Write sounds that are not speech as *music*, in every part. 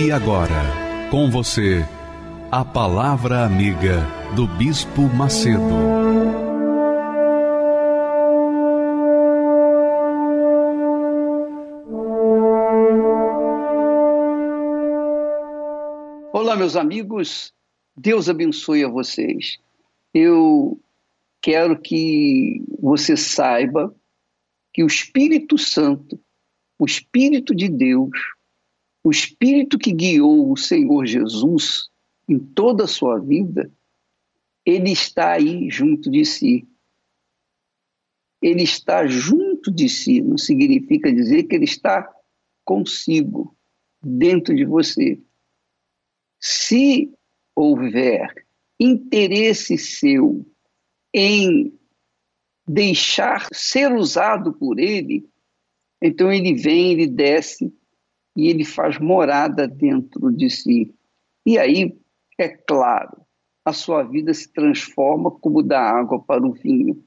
E agora, com você, a Palavra Amiga do Bispo Macedo. Olá, meus amigos, Deus abençoe a vocês. Eu quero que você saiba que o Espírito Santo, o Espírito de Deus, o Espírito que guiou o Senhor Jesus em toda a sua vida, ele está aí junto de si. Ele está junto de si, não significa dizer que ele está consigo, dentro de você. Se houver interesse seu em deixar ser usado por ele, então ele vem, ele desce e ele faz morada dentro de si. E aí, é claro, a sua vida se transforma como da água para o vinho.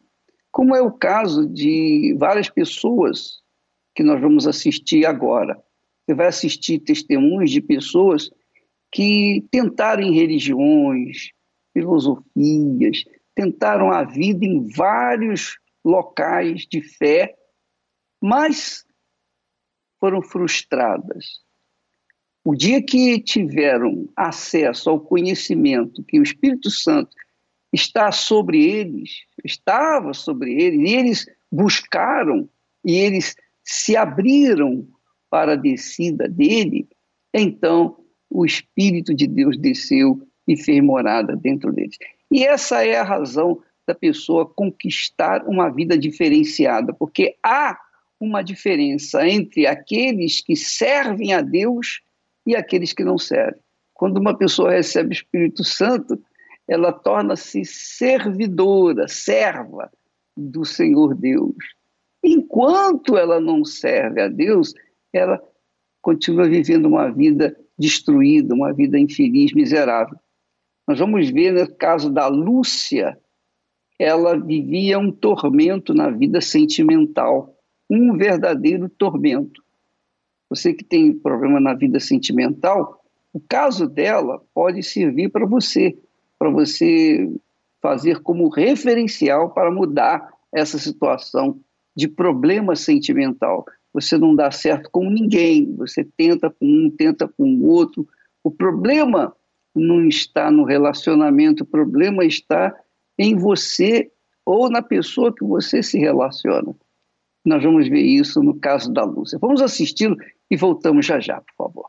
Como é o caso de várias pessoas que nós vamos assistir agora. Você vai assistir testemunhos de pessoas que tentaram em religiões, filosofias, tentaram a vida em vários locais de fé, mas foram frustradas. O dia que tiveram acesso ao conhecimento que o Espírito Santo está sobre eles, estava sobre eles, e eles buscaram e eles se abriram para a descida dele, então o Espírito de Deus desceu e fez morada dentro deles. E essa é a razão da pessoa conquistar uma vida diferenciada, porque há uma diferença entre aqueles que servem a Deus e aqueles que não servem. Quando uma pessoa recebe o Espírito Santo, ela torna-se servidora, serva do Senhor Deus. Enquanto ela não serve a Deus, ela continua vivendo uma vida destruída, uma vida infeliz, miserável. Nós vamos ver no caso da Lúcia, ela vivia um tormento na vida sentimental um verdadeiro tormento. Você que tem problema na vida sentimental, o caso dela pode servir para você, para você fazer como referencial para mudar essa situação de problema sentimental. Você não dá certo com ninguém, você tenta com um, tenta com o outro. O problema não está no relacionamento, o problema está em você ou na pessoa que você se relaciona. Nós vamos ver isso no caso da Lúcia. Vamos assisti-lo e voltamos já já, por favor.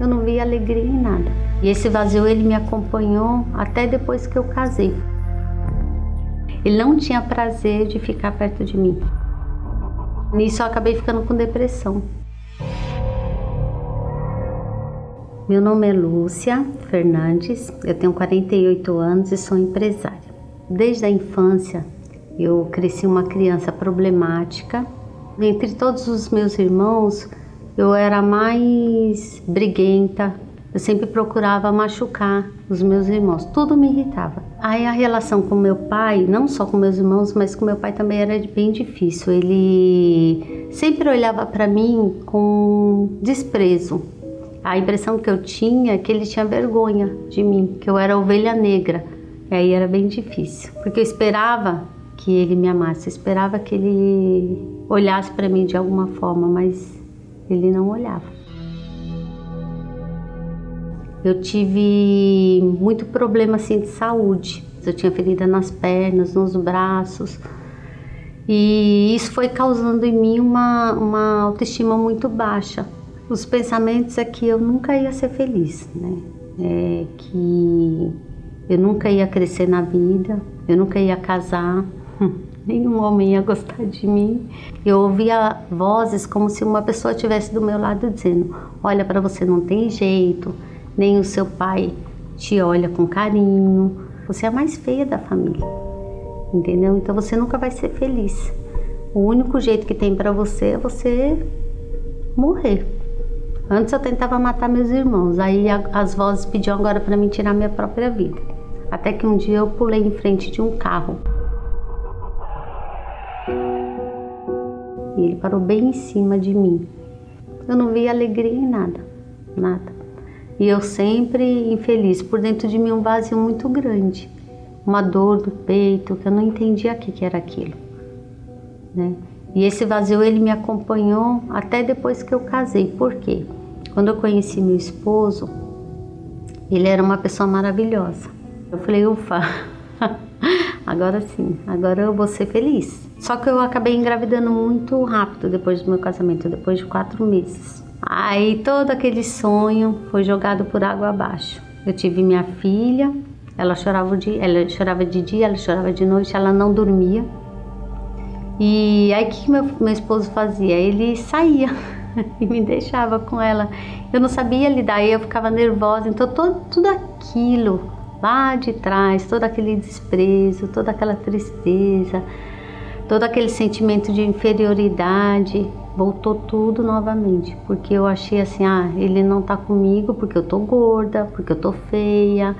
Eu não vi alegria em nada. E esse vazio ele me acompanhou até depois que eu casei. Ele não tinha prazer de ficar perto de mim. Nisso eu acabei ficando com depressão. Meu nome é Lúcia Fernandes, eu tenho 48 anos e sou empresária. Desde a infância eu cresci uma criança problemática. Entre todos os meus irmãos, eu era mais briguenta. Eu sempre procurava machucar os meus irmãos. Tudo me irritava. Aí a relação com meu pai, não só com meus irmãos, mas com meu pai também era bem difícil. Ele sempre olhava para mim com desprezo. A impressão que eu tinha é que ele tinha vergonha de mim, que eu era ovelha negra. E aí era bem difícil, porque eu esperava que ele me amasse. Eu esperava que ele olhasse para mim de alguma forma, mas ele não olhava. Eu tive muito problema assim de saúde. Eu tinha ferida nas pernas, nos braços. E isso foi causando em mim uma, uma autoestima muito baixa. Os pensamentos é que eu nunca ia ser feliz, né? É que eu nunca ia crescer na vida, eu nunca ia casar, *laughs* nenhum homem ia gostar de mim. Eu ouvia vozes como se uma pessoa estivesse do meu lado dizendo: Olha, para você não tem jeito, nem o seu pai te olha com carinho, você é a mais feia da família, entendeu? Então você nunca vai ser feliz. O único jeito que tem para você é você morrer. Antes eu tentava matar meus irmãos, aí as vozes pediam agora para mim tirar minha própria vida. Até que um dia eu pulei em frente de um carro. E ele parou bem em cima de mim. Eu não vi alegria em nada, nada. E eu sempre infeliz, por dentro de mim um vazio muito grande, uma dor do peito que eu não entendia o que, era aquilo, né? E esse vazio ele me acompanhou até depois que eu casei. Por quê? Quando eu conheci meu esposo, ele era uma pessoa maravilhosa. Eu falei, ufa, agora sim, agora eu vou ser feliz. Só que eu acabei engravidando muito rápido depois do meu casamento, depois de quatro meses. Aí todo aquele sonho foi jogado por água abaixo. Eu tive minha filha, ela chorava de, ela chorava de dia, ela chorava de noite, ela não dormia. E aí o que meu, meu esposo fazia? Ele saía *laughs* e me deixava com ela. Eu não sabia lidar, eu ficava nervosa. Então todo, tudo aquilo lá de trás, todo aquele desprezo, toda aquela tristeza, todo aquele sentimento de inferioridade, voltou tudo novamente, porque eu achei assim, ah, ele não tá comigo porque eu tô gorda, porque eu tô feia,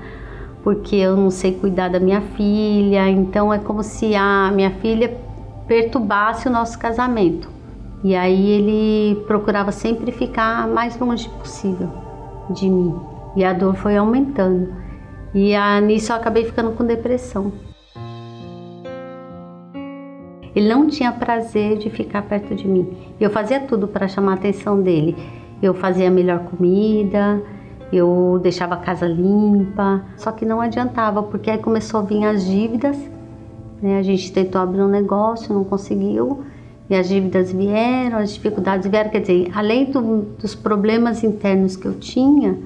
porque eu não sei cuidar da minha filha, então é como se a minha filha perturbasse o nosso casamento. E aí ele procurava sempre ficar mais longe possível de mim. E a dor foi aumentando. E a, nisso eu acabei ficando com depressão. Ele não tinha prazer de ficar perto de mim. Eu fazia tudo para chamar a atenção dele. Eu fazia a melhor comida, eu deixava a casa limpa, só que não adiantava, porque aí começou a vir as dívidas. Né? A gente tentou abrir um negócio, não conseguiu, e as dívidas vieram, as dificuldades vieram. Quer dizer, além do, dos problemas internos que eu tinha,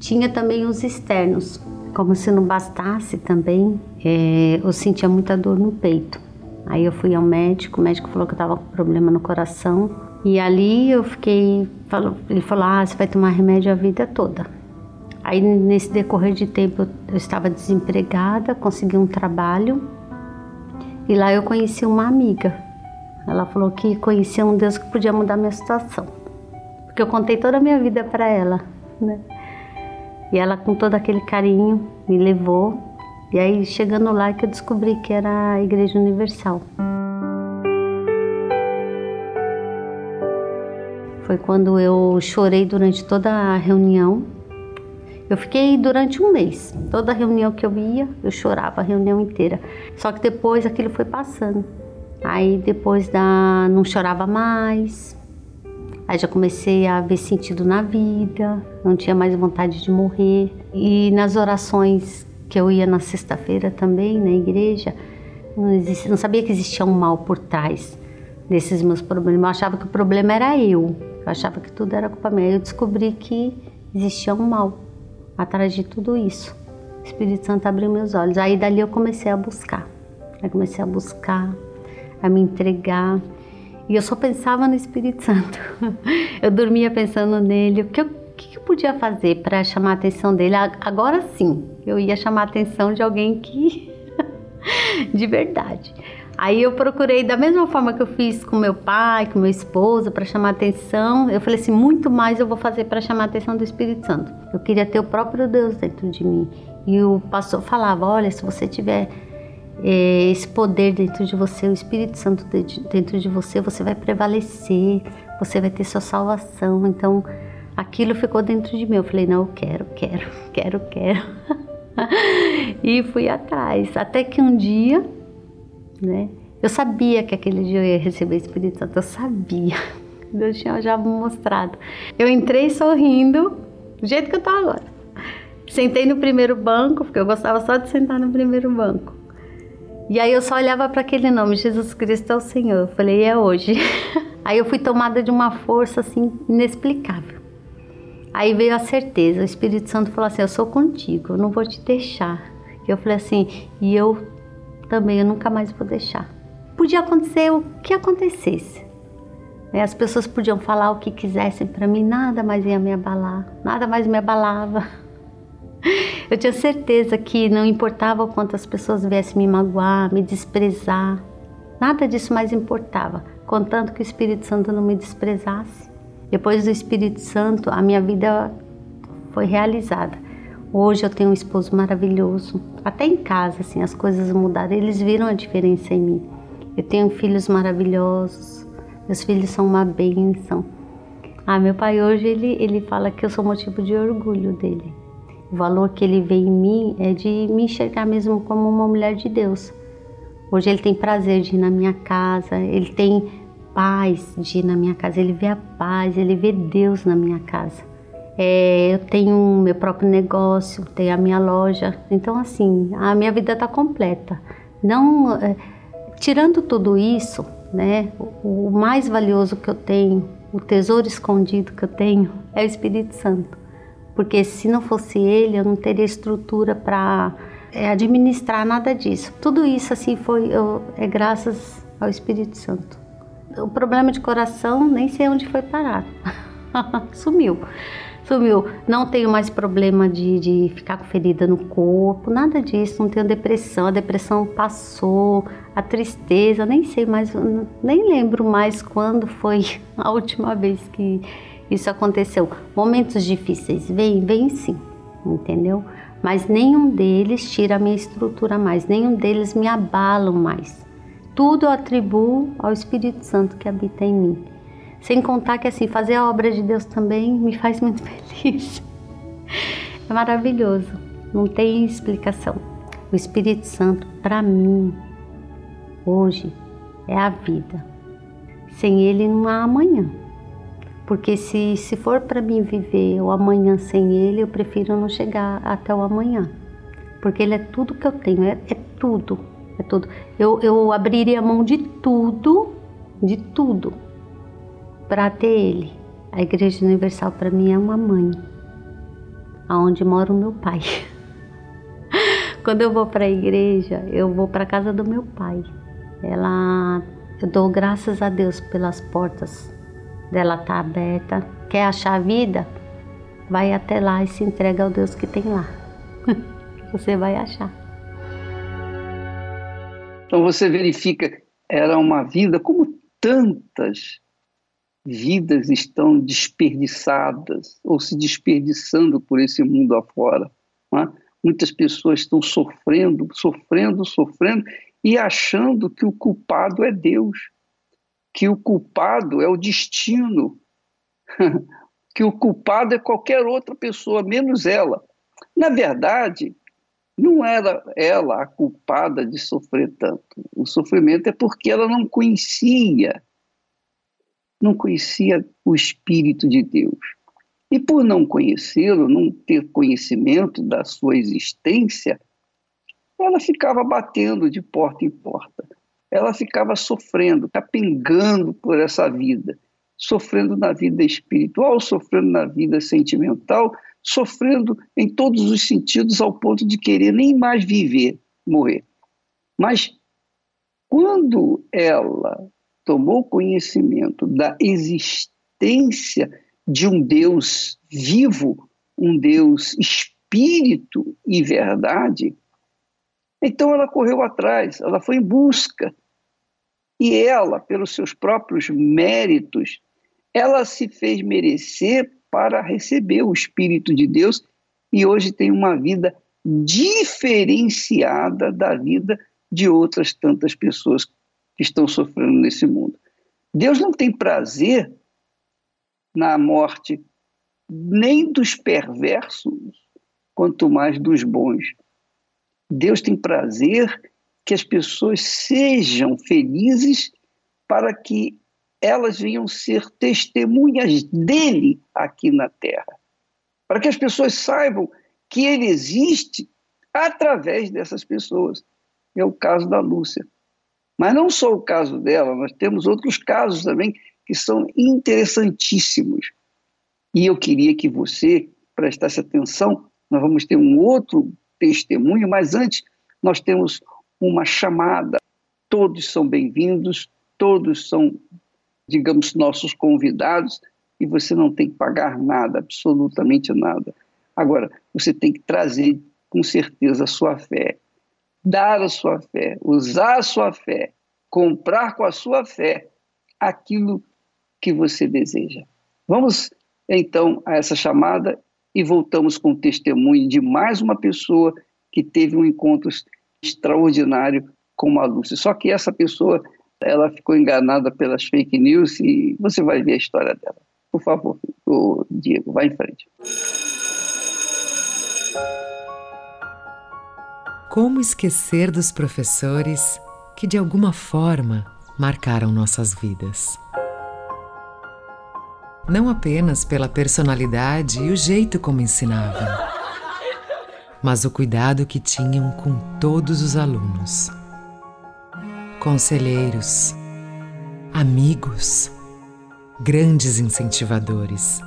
tinha também os externos. Como se não bastasse também, é, eu sentia muita dor no peito. Aí eu fui ao médico, o médico falou que eu estava com problema no coração. E ali eu fiquei, falou, ele falou, ah, você vai tomar remédio a vida toda. Aí nesse decorrer de tempo eu estava desempregada, consegui um trabalho e lá eu conheci uma amiga. Ela falou que conhecia um Deus que podia mudar minha situação. Porque eu contei toda a minha vida para ela, né? E ela com todo aquele carinho me levou e aí, chegando lá, que eu descobri que era a Igreja Universal. Foi quando eu chorei durante toda a reunião. Eu fiquei durante um mês. Toda reunião que eu ia, eu chorava a reunião inteira. Só que depois aquilo foi passando. Aí depois da não chorava mais. Aí já comecei a ver sentido na vida, não tinha mais vontade de morrer. E nas orações que eu ia na sexta-feira também na igreja, não, existia, não sabia que existia um mal por trás desses meus problemas. Eu achava que o problema era eu. Eu achava que tudo era culpa minha. Eu descobri que existia um mal atrás de tudo isso. O Espírito Santo abriu meus olhos. Aí dali eu comecei a buscar. Aí comecei a buscar, a me entregar. E eu só pensava no Espírito Santo. *laughs* Eu dormia pensando nele. O que eu que, que eu podia fazer para chamar a atenção dele? Agora sim, eu ia chamar a atenção de alguém que. *laughs* de verdade. Aí eu procurei, da mesma forma que eu fiz com meu pai, com meu esposo, para chamar atenção, eu falei assim: muito mais eu vou fazer para chamar a atenção do Espírito Santo. Eu queria ter o próprio Deus dentro de mim. E o pastor falava: olha, se você tiver esse poder dentro de você, o Espírito Santo dentro de você, você vai prevalecer, você vai ter sua salvação. Então, aquilo ficou dentro de mim. Eu falei, não, eu quero, quero, *laughs* quero, quero. *laughs* e fui atrás. Até que um dia, né? Eu sabia que aquele dia eu ia receber o Espírito Santo, eu sabia. *laughs* Deus tinha já mostrado. Eu entrei sorrindo, do jeito que eu tô agora. Sentei no primeiro banco, porque eu gostava só de sentar no primeiro banco. E aí eu só olhava para aquele nome, Jesus Cristo é o Senhor. Eu falei, é hoje. *laughs* Aí eu fui tomada de uma força assim inexplicável. Aí veio a certeza, o Espírito Santo falou assim: Eu sou contigo, eu não vou te deixar. E eu falei assim: E eu também, eu nunca mais vou deixar. podia acontecer o que acontecesse. Né? As pessoas podiam falar o que quisessem para mim, nada mais ia me abalar, nada mais me abalava. *laughs* Eu tinha certeza que não importava o quanto as pessoas viessem me magoar, me desprezar, nada disso mais importava, contanto que o Espírito Santo não me desprezasse. Depois do Espírito Santo, a minha vida foi realizada. Hoje eu tenho um esposo maravilhoso. Até em casa, assim, as coisas mudaram. Eles viram a diferença em mim. Eu tenho filhos maravilhosos. Meus filhos são uma bênção. Ah, meu pai hoje ele, ele fala que eu sou motivo de orgulho dele. O valor que ele vê em mim é de me enxergar mesmo como uma mulher de Deus. Hoje ele tem prazer de ir na minha casa, ele tem paz de ir na minha casa, ele vê a paz, ele vê Deus na minha casa. É, eu tenho meu próprio negócio, tenho a minha loja, então assim a minha vida está completa. Não é, tirando tudo isso, né? O, o mais valioso que eu tenho, o tesouro escondido que eu tenho é o Espírito Santo, porque se não fosse Ele eu não teria estrutura para é, administrar nada disso. Tudo isso assim foi eu, é graças ao Espírito Santo. O problema de coração nem sei onde foi parar, *laughs* sumiu sumiu. Não tenho mais problema de, de ficar com ferida no corpo, nada disso. Não tenho depressão, a depressão passou, a tristeza, nem sei mais, nem lembro mais quando foi *laughs* a última vez que isso aconteceu. Momentos difíceis vêm, vêm sim, entendeu? Mas nenhum deles tira a minha estrutura mais, nenhum deles me abalam mais. Tudo eu atribuo ao Espírito Santo que habita em mim. Sem contar que assim, fazer a obra de Deus também me faz muito *laughs* feliz. É maravilhoso, não tem explicação. O Espírito Santo, para mim, hoje, é a vida. Sem ele não há amanhã. Porque se, se for para mim viver o amanhã sem ele, eu prefiro não chegar até o amanhã. Porque ele é tudo que eu tenho, é, é tudo, é tudo. Eu, eu abriria mão de tudo, de tudo, para ter ele. A Igreja Universal para mim é uma mãe, aonde mora o meu pai. *laughs* Quando eu vou para a igreja, eu vou para a casa do meu pai. Ela, eu dou graças a Deus pelas portas dela tá aberta. Quer achar a vida? Vai até lá e se entrega ao Deus que tem lá. *laughs* você vai achar. Então você verifica, era uma vida como tantas vidas estão desperdiçadas ou se desperdiçando por esse mundo afora. É? Muitas pessoas estão sofrendo, sofrendo, sofrendo e achando que o culpado é Deus, que o culpado é o destino, *laughs* que o culpado é qualquer outra pessoa, menos ela. Na verdade, não era ela a culpada de sofrer tanto. O sofrimento é porque ela não conhecia não conhecia o Espírito de Deus. E por não conhecê-lo, não ter conhecimento da sua existência, ela ficava batendo de porta em porta. Ela ficava sofrendo, capengando por essa vida, sofrendo na vida espiritual, sofrendo na vida sentimental, sofrendo em todos os sentidos ao ponto de querer nem mais viver, morrer. Mas quando ela tomou conhecimento da existência de um Deus vivo, um Deus espírito e verdade, então ela correu atrás, ela foi em busca. E ela, pelos seus próprios méritos, ela se fez merecer para receber o Espírito de Deus e hoje tem uma vida diferenciada da vida de outras tantas pessoas que estão sofrendo nesse mundo. Deus não tem prazer na morte nem dos perversos, quanto mais dos bons. Deus tem prazer que as pessoas sejam felizes para que elas venham ser testemunhas dele aqui na terra. Para que as pessoas saibam que ele existe através dessas pessoas. É o caso da Lúcia. Mas não só o caso dela, nós temos outros casos também que são interessantíssimos. E eu queria que você prestasse atenção, nós vamos ter um outro testemunho, mas antes nós temos uma chamada todos são bem-vindos, todos são, digamos, nossos convidados e você não tem que pagar nada, absolutamente nada. Agora, você tem que trazer com certeza a sua fé, dar a sua fé, usar a sua fé, comprar com a sua fé aquilo que você deseja. Vamos então a essa chamada e voltamos com o testemunho de mais uma pessoa que teve um encontro extraordinário com a Lúcia. Só que essa pessoa, ela ficou enganada pelas fake news e você vai ver a história dela. Por favor, Diego, vá em frente. Como esquecer dos professores que de alguma forma marcaram nossas vidas? Não apenas pela personalidade e o jeito como ensinavam, mas o cuidado que tinham com todos os alunos. Conselheiros, amigos, grandes incentivadores,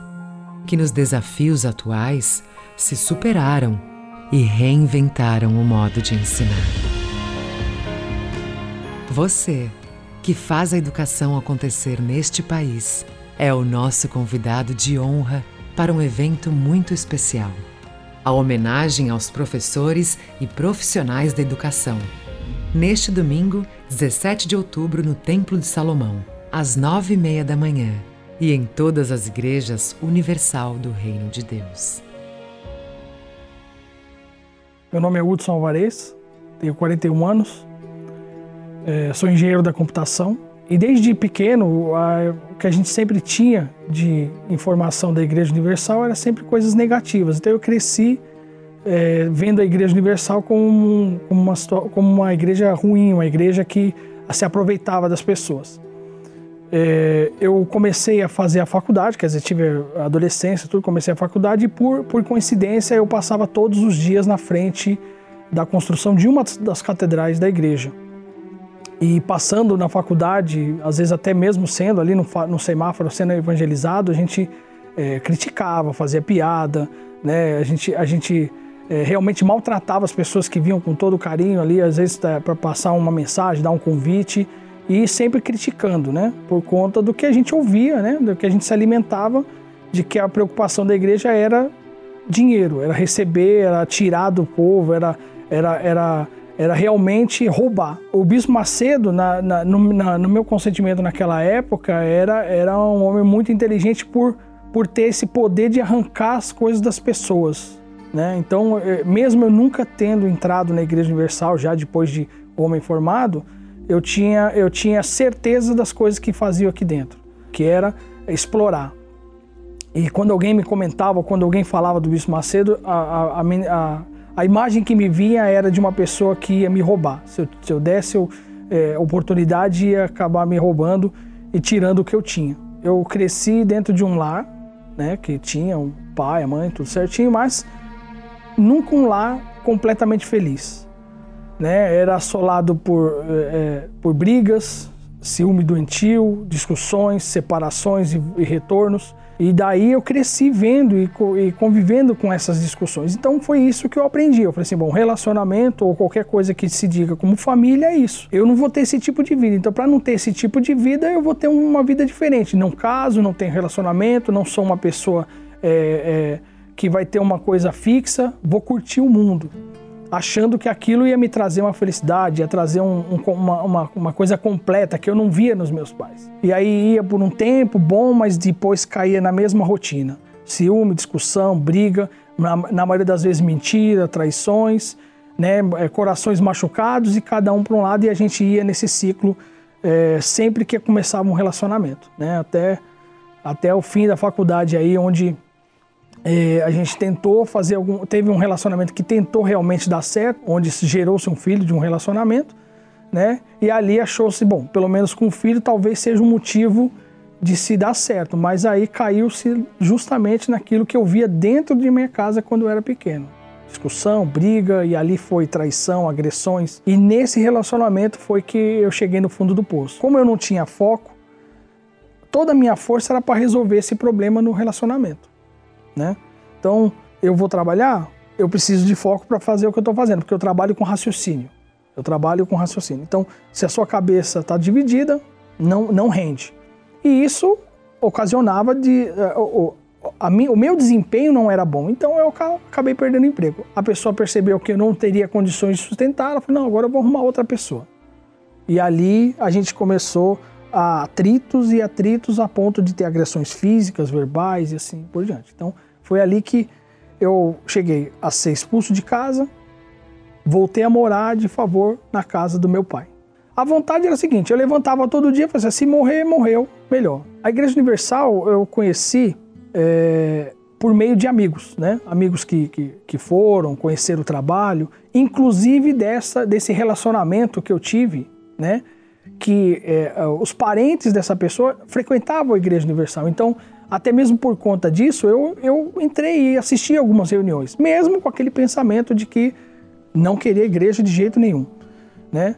que nos desafios atuais se superaram e reinventaram o modo de ensinar. Você, que faz a educação acontecer neste país, é o nosso convidado de honra para um evento muito especial. A homenagem aos professores e profissionais da educação. Neste domingo, 17 de outubro, no Templo de Salomão, às nove e meia da manhã, e em todas as igrejas universal do Reino de Deus. Meu nome é Hudson Alvarez, tenho 41 anos, é, sou engenheiro da computação e desde pequeno a, o que a gente sempre tinha de informação da Igreja Universal era sempre coisas negativas. Então eu cresci é, vendo a Igreja Universal como, como, uma, como uma igreja ruim, uma igreja que se aproveitava das pessoas. É, eu comecei a fazer a faculdade, quer dizer, tive adolescência, tudo, comecei a faculdade e por, por coincidência eu passava todos os dias na frente da construção de uma das catedrais da igreja. E passando na faculdade, às vezes até mesmo sendo ali no, no semáforo, sendo evangelizado, a gente é, criticava, fazia piada, né? a gente, a gente é, realmente maltratava as pessoas que vinham com todo carinho ali, às vezes é, para passar uma mensagem, dar um convite e sempre criticando, né? Por conta do que a gente ouvia, né? Do que a gente se alimentava, de que a preocupação da igreja era dinheiro, era receber, era tirar do povo, era, era, era, era realmente roubar. O Bispo Macedo, na, na, no, na, no, meu consentimento naquela época, era, era um homem muito inteligente por, por ter esse poder de arrancar as coisas das pessoas. Né? Então, eh, mesmo eu nunca tendo entrado na Igreja Universal, já depois de homem formado, eu tinha, eu tinha certeza das coisas que fazia aqui dentro, que era explorar. E quando alguém me comentava, quando alguém falava do Bispo Macedo, a, a, a, imagem que me vinha era de uma pessoa que ia me roubar. Se eu, se eu desse eu, é, oportunidade, ia acabar me roubando e tirando o que eu tinha. Eu cresci dentro de um lar, né, que tinha um pai, a mãe, tudo certinho, mas nunca um lar completamente feliz né? Era assolado por, é, por brigas, ciúme doentio, discussões, separações e, e, retornos. E daí eu cresci vendo e, e, convivendo com essas discussões. Então foi isso que eu aprendi. Eu falei assim: bom, relacionamento ou qualquer coisa que se diga como família é isso. Eu não vou ter esse tipo de vida. Então, para não ter esse tipo de vida, eu vou ter uma vida diferente. Não caso, não tenho relacionamento, não sou uma pessoa é, é, que vai ter uma coisa fixa, vou curtir o mundo achando que aquilo ia me trazer uma felicidade, ia trazer um, um, uma, uma, uma, coisa completa que eu não via nos meus pais. E aí ia por um tempo bom, mas depois caía na mesma rotina. Ciúme, discussão, briga, na, na maioria das vezes mentira, traições, né, é, corações machucados e cada um para um lado e a gente ia nesse ciclo é, sempre que começava um relacionamento, né, até, até o fim da faculdade aí, onde é, a gente tentou fazer algum. Teve um relacionamento que tentou realmente dar certo, onde gerou-se um filho de um relacionamento, né? E ali achou-se, bom, pelo menos com o filho talvez seja um motivo de se dar certo, mas aí caiu-se justamente naquilo que eu via dentro de minha casa quando eu era pequeno. Discussão, briga, e ali foi traição, agressões. E nesse relacionamento foi que eu cheguei no fundo do poço. Como eu não tinha foco, toda a minha força era para resolver esse problema no relacionamento né? Então, eu vou trabalhar, eu preciso de foco para fazer o que eu estou fazendo, porque eu trabalho com raciocínio. Eu trabalho com raciocínio. Então, se a sua cabeça está dividida, não, não rende. E isso ocasionava de. Uh, a, o meu desempenho não era bom, então eu acabei perdendo emprego. A pessoa percebeu que eu não teria condições de sustentar, ela falou: não, agora eu vou arrumar outra pessoa. E ali a gente começou a atritos e atritos a ponto de ter agressões físicas, verbais e assim por diante. Então foi ali que eu cheguei a ser expulso de casa, voltei a morar de favor na casa do meu pai. A vontade era a seguinte: eu levantava todo dia e falava assim, se morrer, morreu, melhor. A Igreja Universal eu conheci é, por meio de amigos, né? Amigos que, que, que foram, conhecer o trabalho, inclusive dessa, desse relacionamento que eu tive, né? Que é, os parentes dessa pessoa frequentavam a Igreja Universal. Então, até mesmo por conta disso, eu, eu entrei e assisti algumas reuniões, mesmo com aquele pensamento de que não queria igreja de jeito nenhum, né?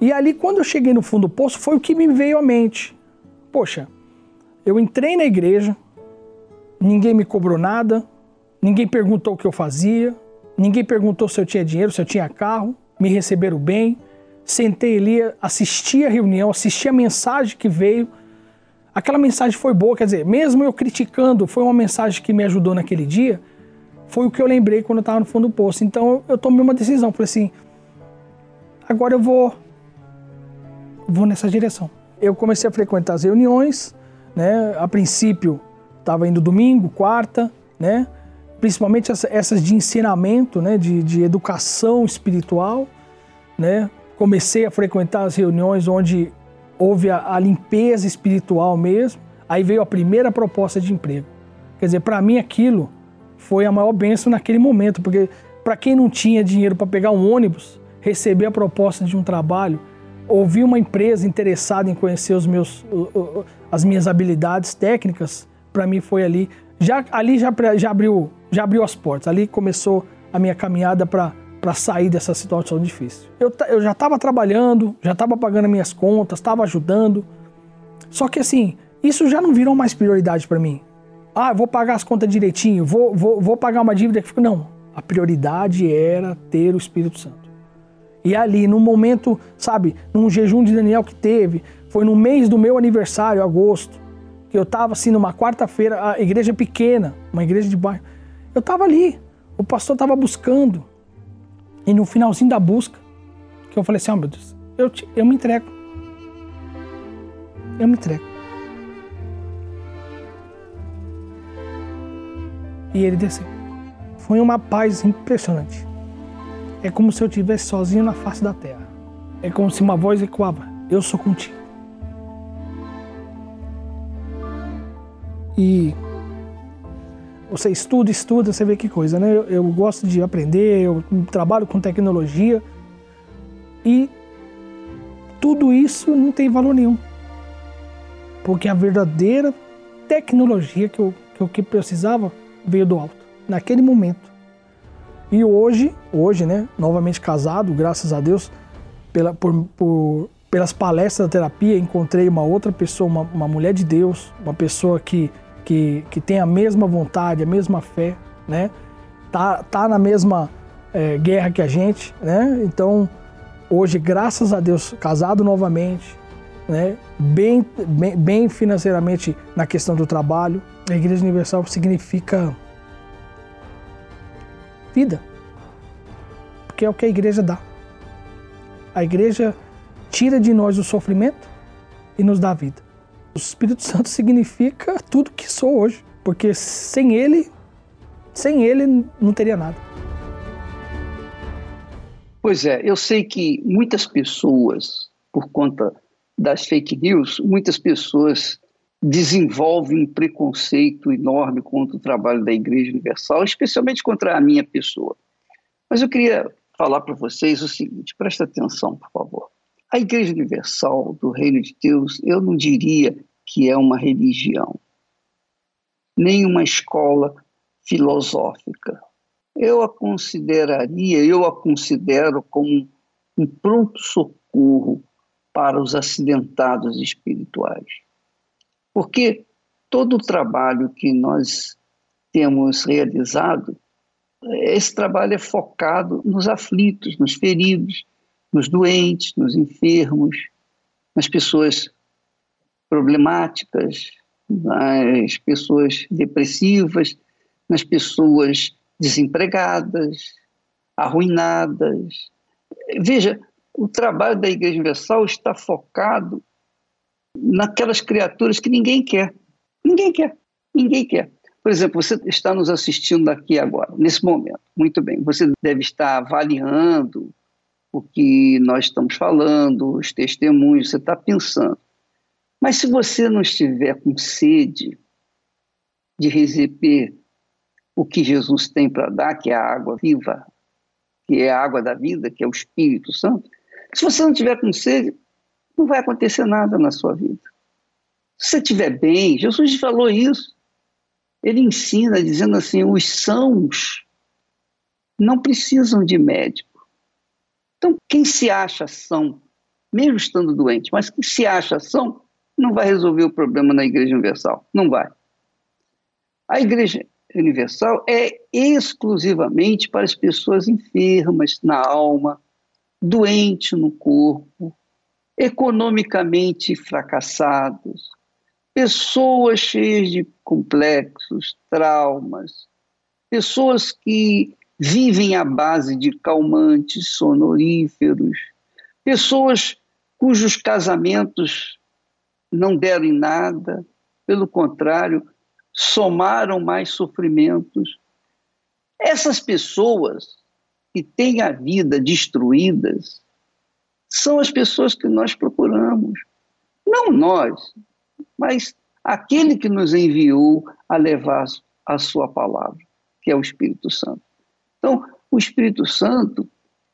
E ali, quando eu cheguei no fundo do poço, foi o que me veio à mente. Poxa, eu entrei na igreja, ninguém me cobrou nada, ninguém perguntou o que eu fazia, ninguém perguntou se eu tinha dinheiro, se eu tinha carro, me receberam bem. Sentei ali, assisti a reunião, assisti a mensagem que veio. Aquela mensagem foi boa, quer dizer, mesmo eu criticando, foi uma mensagem que me ajudou naquele dia. Foi o que eu lembrei quando eu estava no fundo do poço. Então eu tomei uma decisão, falei assim: agora eu vou vou nessa direção. Eu comecei a frequentar as reuniões, né? A princípio estava indo domingo, quarta, né? Principalmente essas de ensinamento, né? De, de educação espiritual, né? Comecei a frequentar as reuniões onde houve a, a limpeza espiritual mesmo. Aí veio a primeira proposta de emprego. Quer dizer, para mim aquilo foi a maior benção naquele momento, porque para quem não tinha dinheiro para pegar um ônibus, receber a proposta de um trabalho, ouvir uma empresa interessada em conhecer os meus, as minhas habilidades técnicas, para mim foi ali. Já, ali já, já, abriu, já abriu as portas, ali começou a minha caminhada para sair dessa situação difícil. Eu, eu já estava trabalhando, já estava pagando minhas contas, estava ajudando. Só que assim, isso já não virou mais prioridade para mim. Ah, vou pagar as contas direitinho, vou, vou, vou pagar uma dívida que. Não, a prioridade era ter o Espírito Santo. E ali, no momento, sabe, num jejum de Daniel que teve, foi no mês do meu aniversário, agosto que eu estava assim numa quarta-feira, a igreja pequena, uma igreja de bairro. Eu estava ali, o pastor estava buscando. E no finalzinho da busca, que eu falei assim: oh, meu Deus, eu, te, eu me entrego. Eu me entrego. E ele desceu. Foi uma paz impressionante. É como se eu estivesse sozinho na face da terra. É como se uma voz ecoava: Eu sou contigo. E você estuda, estuda, você vê que coisa, né? Eu, eu gosto de aprender, eu trabalho com tecnologia e tudo isso não tem valor nenhum. Porque a verdadeira tecnologia que eu, que eu que precisava veio do alto, naquele momento. E hoje, hoje, né, novamente casado, graças a Deus, pela, por, por, pelas palestras da terapia, encontrei uma outra pessoa, uma, uma mulher de Deus, uma pessoa que que, que tem a mesma vontade, a mesma fé, né? Tá, tá na mesma é, guerra que a gente, né? Então, hoje, graças a Deus, casado novamente, né? Bem, bem, bem financeiramente na questão do trabalho. A Igreja Universal significa vida, porque é o que a igreja dá. A igreja tira de nós o sofrimento e nos dá vida. O Espírito Santo significa tudo que sou hoje, porque sem ele, sem ele não teria nada. Pois é, eu sei que muitas pessoas, por conta das fake news, muitas pessoas desenvolvem um preconceito enorme contra o trabalho da Igreja Universal, especialmente contra a minha pessoa. Mas eu queria falar para vocês o seguinte: presta atenção, por favor. A Igreja Universal do Reino de Deus, eu não diria que é uma religião, nem uma escola filosófica. Eu a consideraria, eu a considero como um pronto socorro para os acidentados espirituais. Porque todo o trabalho que nós temos realizado, esse trabalho é focado nos aflitos, nos feridos, nos doentes, nos enfermos, nas pessoas problemáticas, nas pessoas depressivas, nas pessoas desempregadas, arruinadas. Veja, o trabalho da Igreja Universal está focado naquelas criaturas que ninguém quer. Ninguém quer. Ninguém quer. Por exemplo, você está nos assistindo aqui agora, nesse momento. Muito bem. Você deve estar avaliando o que nós estamos falando, os testemunhos, você está pensando. Mas se você não estiver com sede de receber o que Jesus tem para dar, que é a água viva, que é a água da vida, que é o Espírito Santo, se você não tiver com sede, não vai acontecer nada na sua vida. Se você estiver bem, Jesus falou isso. Ele ensina dizendo assim: os sãos não precisam de médico. Então, quem se acha são, mesmo estando doente, mas quem se acha são, não vai resolver o problema na Igreja Universal. Não vai. A Igreja Universal é exclusivamente para as pessoas enfermas na alma, doentes no corpo, economicamente fracassados, pessoas cheias de complexos, traumas, pessoas que vivem à base de calmantes sonoríferos, pessoas cujos casamentos não deram em nada, pelo contrário, somaram mais sofrimentos. Essas pessoas que têm a vida destruídas são as pessoas que nós procuramos. Não nós, mas aquele que nos enviou a levar a sua palavra, que é o Espírito Santo. Então, o Espírito Santo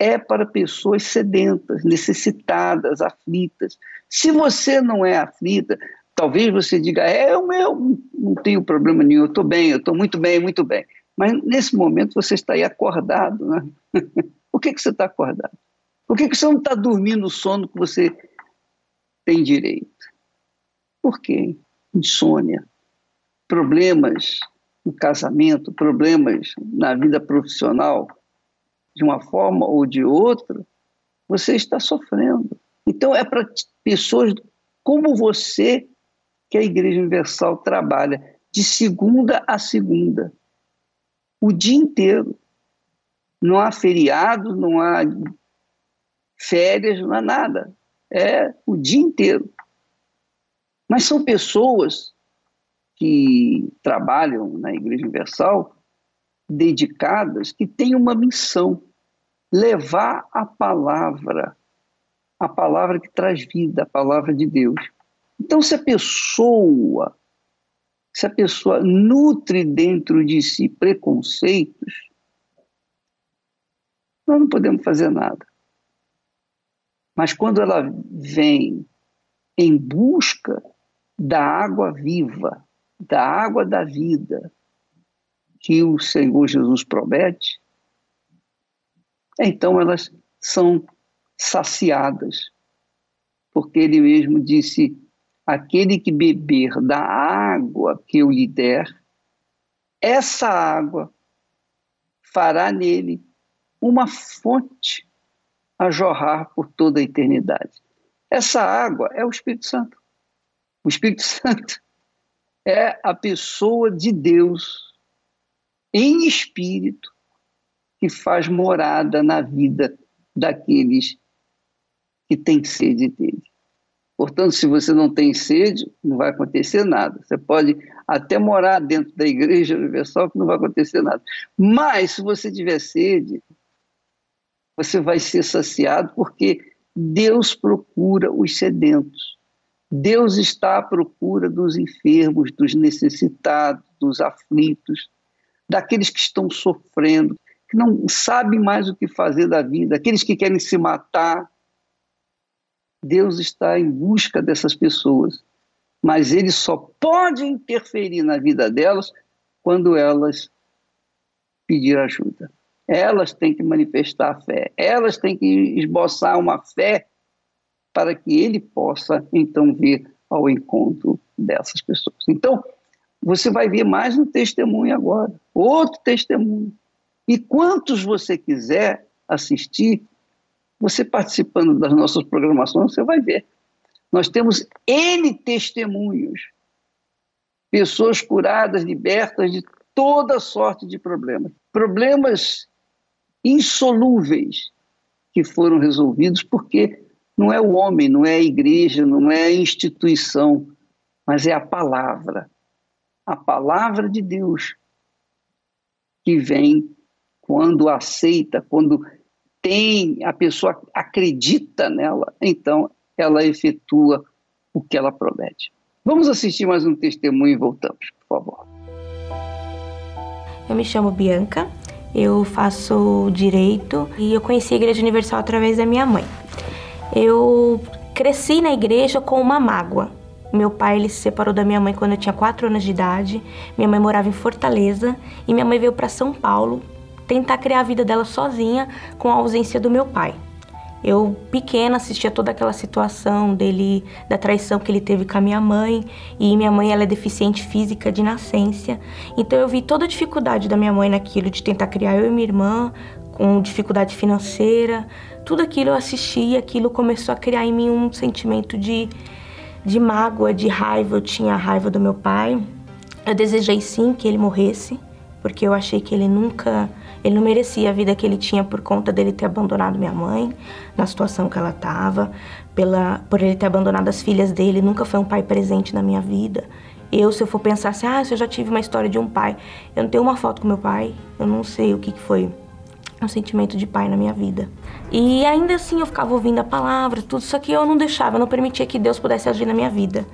é para pessoas sedentas, necessitadas, aflitas. Se você não é aflita, talvez você diga, é, eu, eu não tenho problema nenhum, eu estou bem, eu estou muito bem, muito bem. Mas nesse momento você está aí acordado, né? *laughs* Por que, que você está acordado? Por que, que você não está dormindo o sono que você tem direito? Por quê? Insônia, problemas no casamento, problemas na vida profissional, de uma forma ou de outra, você está sofrendo. Então, é para pessoas como você que a Igreja Universal trabalha, de segunda a segunda, o dia inteiro. Não há feriado, não há férias, não há nada. É o dia inteiro. Mas são pessoas que trabalham na Igreja Universal dedicadas, que têm uma missão: levar a palavra, a palavra que traz vida, a palavra de Deus. Então, se a pessoa, se a pessoa nutre dentro de si preconceitos, nós não podemos fazer nada. Mas quando ela vem em busca da água viva, da água da vida que o Senhor Jesus promete, então elas são saciadas, porque ele mesmo disse: aquele que beber da água que eu lhe der, essa água fará nele uma fonte a jorrar por toda a eternidade. Essa água é o Espírito Santo. O Espírito *laughs* Santo é a pessoa de Deus em espírito que faz morada na vida daqueles que têm sede dele. Portanto, se você não tem sede, não vai acontecer nada. Você pode até morar dentro da Igreja Universal, que não vai acontecer nada. Mas, se você tiver sede, você vai ser saciado, porque Deus procura os sedentos. Deus está à procura dos enfermos, dos necessitados, dos aflitos, daqueles que estão sofrendo, que não sabem mais o que fazer da vida, aqueles que querem se matar, Deus está em busca dessas pessoas, mas ele só pode interferir na vida delas quando elas pedir ajuda. Elas têm que manifestar a fé, elas têm que esboçar uma fé para que ele possa então vir ao encontro dessas pessoas. Então, você vai ver mais um testemunho agora, outro testemunho. E quantos você quiser assistir, Você participando das nossas programações, você vai ver. Nós temos N testemunhos. Pessoas curadas, libertas de toda sorte de problemas. Problemas insolúveis que foram resolvidos porque não é o homem, não é a igreja, não é a instituição, mas é a palavra. A palavra de Deus que vem quando aceita, quando tem, a pessoa acredita nela, então ela efetua o que ela promete. Vamos assistir mais um testemunho e voltamos, por favor. Eu me chamo Bianca, eu faço direito e eu conheci a Igreja Universal através da minha mãe. Eu cresci na igreja com uma mágoa. Meu pai ele se separou da minha mãe quando eu tinha 4 anos de idade. Minha mãe morava em Fortaleza e minha mãe veio para São Paulo tentar criar a vida dela sozinha com a ausência do meu pai. Eu, pequena, assistia toda aquela situação dele, da traição que ele teve com a minha mãe. E minha mãe, ela é deficiente física de nascença. Então eu vi toda a dificuldade da minha mãe naquilo, de tentar criar eu e minha irmã, com dificuldade financeira. Tudo aquilo eu assisti e aquilo começou a criar em mim um sentimento de, de mágoa, de raiva. Eu tinha raiva do meu pai. Eu desejei sim que ele morresse, porque eu achei que ele nunca ele não merecia a vida que ele tinha por conta dele ter abandonado minha mãe, na situação que ela estava, pela por ele ter abandonado as filhas dele, nunca foi um pai presente na minha vida. Eu, se eu for pensar assim, ah, se eu já tive uma história de um pai, eu não tenho uma foto com meu pai, eu não sei o que, que foi um sentimento de pai na minha vida. E ainda assim eu ficava ouvindo a palavra, tudo, só que eu não deixava, eu não permitia que Deus pudesse agir na minha vida.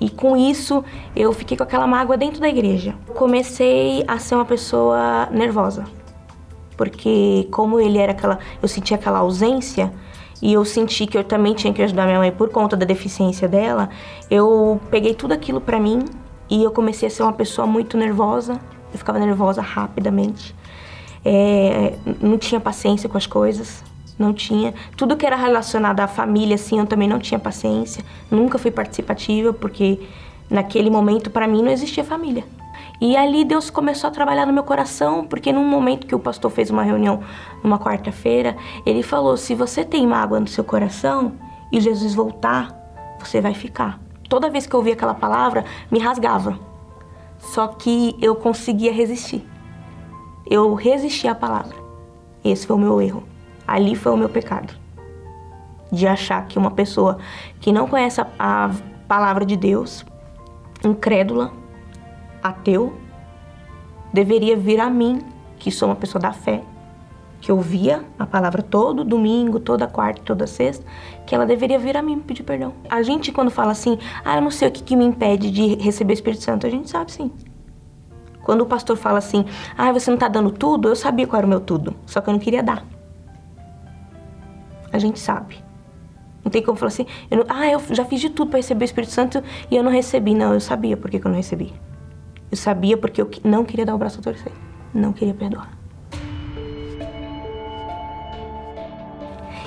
E com isso eu fiquei com aquela mágoa dentro da igreja. Comecei a ser uma pessoa nervosa porque como ele era aquela, eu sentia aquela ausência e eu senti que eu também tinha que ajudar minha mãe por conta da deficiência dela, eu peguei tudo aquilo para mim e eu comecei a ser uma pessoa muito nervosa. Eu ficava nervosa rapidamente. É, não tinha paciência com as coisas, não tinha. Tudo que era relacionado à família, assim, eu também não tinha paciência. Nunca fui participativa, porque naquele momento, para mim, não existia família. E ali Deus começou a trabalhar no meu coração, porque num momento que o pastor fez uma reunião numa quarta-feira, ele falou: se você tem mágoa no seu coração e Jesus voltar, você vai ficar. Toda vez que eu ouvia aquela palavra, me rasgava. Só que eu conseguia resistir. Eu resisti à palavra. Esse foi o meu erro. Ali foi o meu pecado. De achar que uma pessoa que não conhece a, palavra de Deus, incrédula, ateu deveria vir a mim, que sou uma pessoa da fé, que ouvia a palavra todo domingo, toda quarta, toda sexta, que ela deveria vir a mim pedir perdão. A gente, quando fala assim, ah, eu não sei o que, que me impede de receber o Espírito Santo, a gente sabe sim. Quando o pastor fala assim, ah, você não está dando tudo, eu sabia qual era o meu tudo, só que eu não queria dar. A gente sabe. Não tem como falar assim, eu não, ah, eu já fiz de tudo para receber o Espírito Santo e eu não recebi. Não, eu sabia por que, que eu não recebi. Eu sabia porque eu não queria dar o braço a torcer. Não queria perdoar.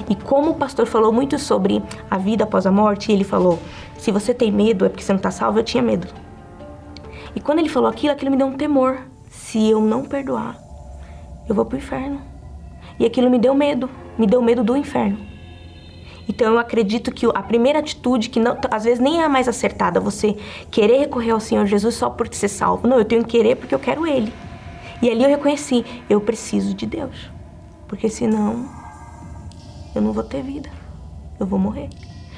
E como o pastor falou muito sobre a vida após a morte, ele falou: se você tem medo é porque você não está salvo, eu tinha medo. E quando ele falou aquilo, aquilo me deu um temor. Se eu não perdoar, eu vou para o inferno. E aquilo me deu medo, me deu medo do inferno. Então eu acredito que a primeira atitude, que não, às vezes nem é a mais acertada, você querer recorrer ao Senhor Jesus só por ser salvo. Não, eu tenho que querer porque eu quero Ele. E ali eu reconheci, eu preciso de Deus. Porque senão eu não vou ter vida. Eu vou morrer.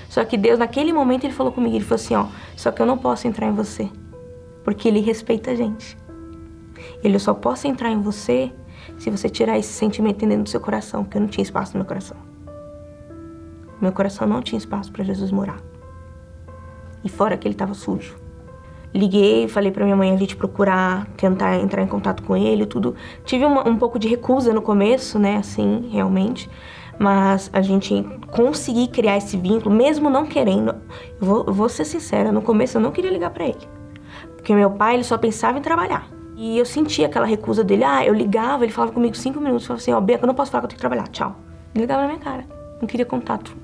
Só que Deus, naquele momento, ele falou comigo, ele falou assim, ó, só que eu não posso entrar em você. Porque ele respeita a gente. Ele, só posso entrar em você se você tirar esse sentimento dentro do seu coração, porque eu não tinha espaço no meu coração. Meu coração não tinha espaço para Jesus morar. E fora que ele estava sujo. Liguei, falei para minha mãe a gente procurar, tentar entrar em contato com ele, tudo. Tive uma, um pouco de recusa no começo, né, assim, realmente. Mas a gente conseguir criar esse vínculo, mesmo não querendo. Vou, vou ser sincera, no começo eu não queria ligar para ele. Porque meu pai, ele só pensava em trabalhar. E eu sentia aquela recusa dele. Ah, eu ligava, ele falava comigo cinco minutos, falava assim, ó, oh, Beca, eu não posso falar que eu tenho que trabalhar, tchau. Ele ligava na minha cara, não queria contato.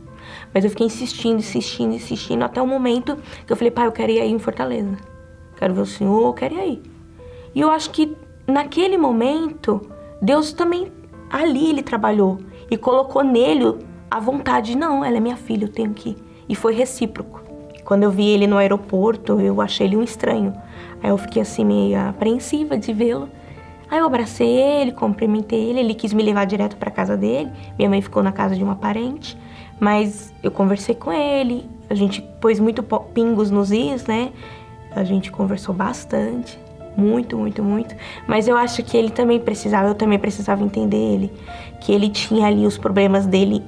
Mas eu fiquei insistindo, insistindo, insistindo, até o momento que eu falei, pai, eu quero ir aí em Fortaleza. Quero ver o senhor, eu quero ir aí. E eu acho que naquele momento, Deus também, ali ele trabalhou e colocou nele a vontade, não, ela é minha filha, eu tenho que ir. E foi recíproco. Quando eu vi ele no aeroporto, eu achei ele um estranho. Aí eu fiquei assim meio apreensiva de vê-lo. Aí eu abracei ele, cumprimentei ele, ele quis me levar direto para casa dele. Minha mãe ficou na casa de uma parente, mas eu conversei com ele. A gente pôs muito pingos nos is, né? A gente conversou bastante, muito, muito, muito. Mas eu acho que ele também precisava, eu também precisava entender ele, que ele tinha ali os problemas dele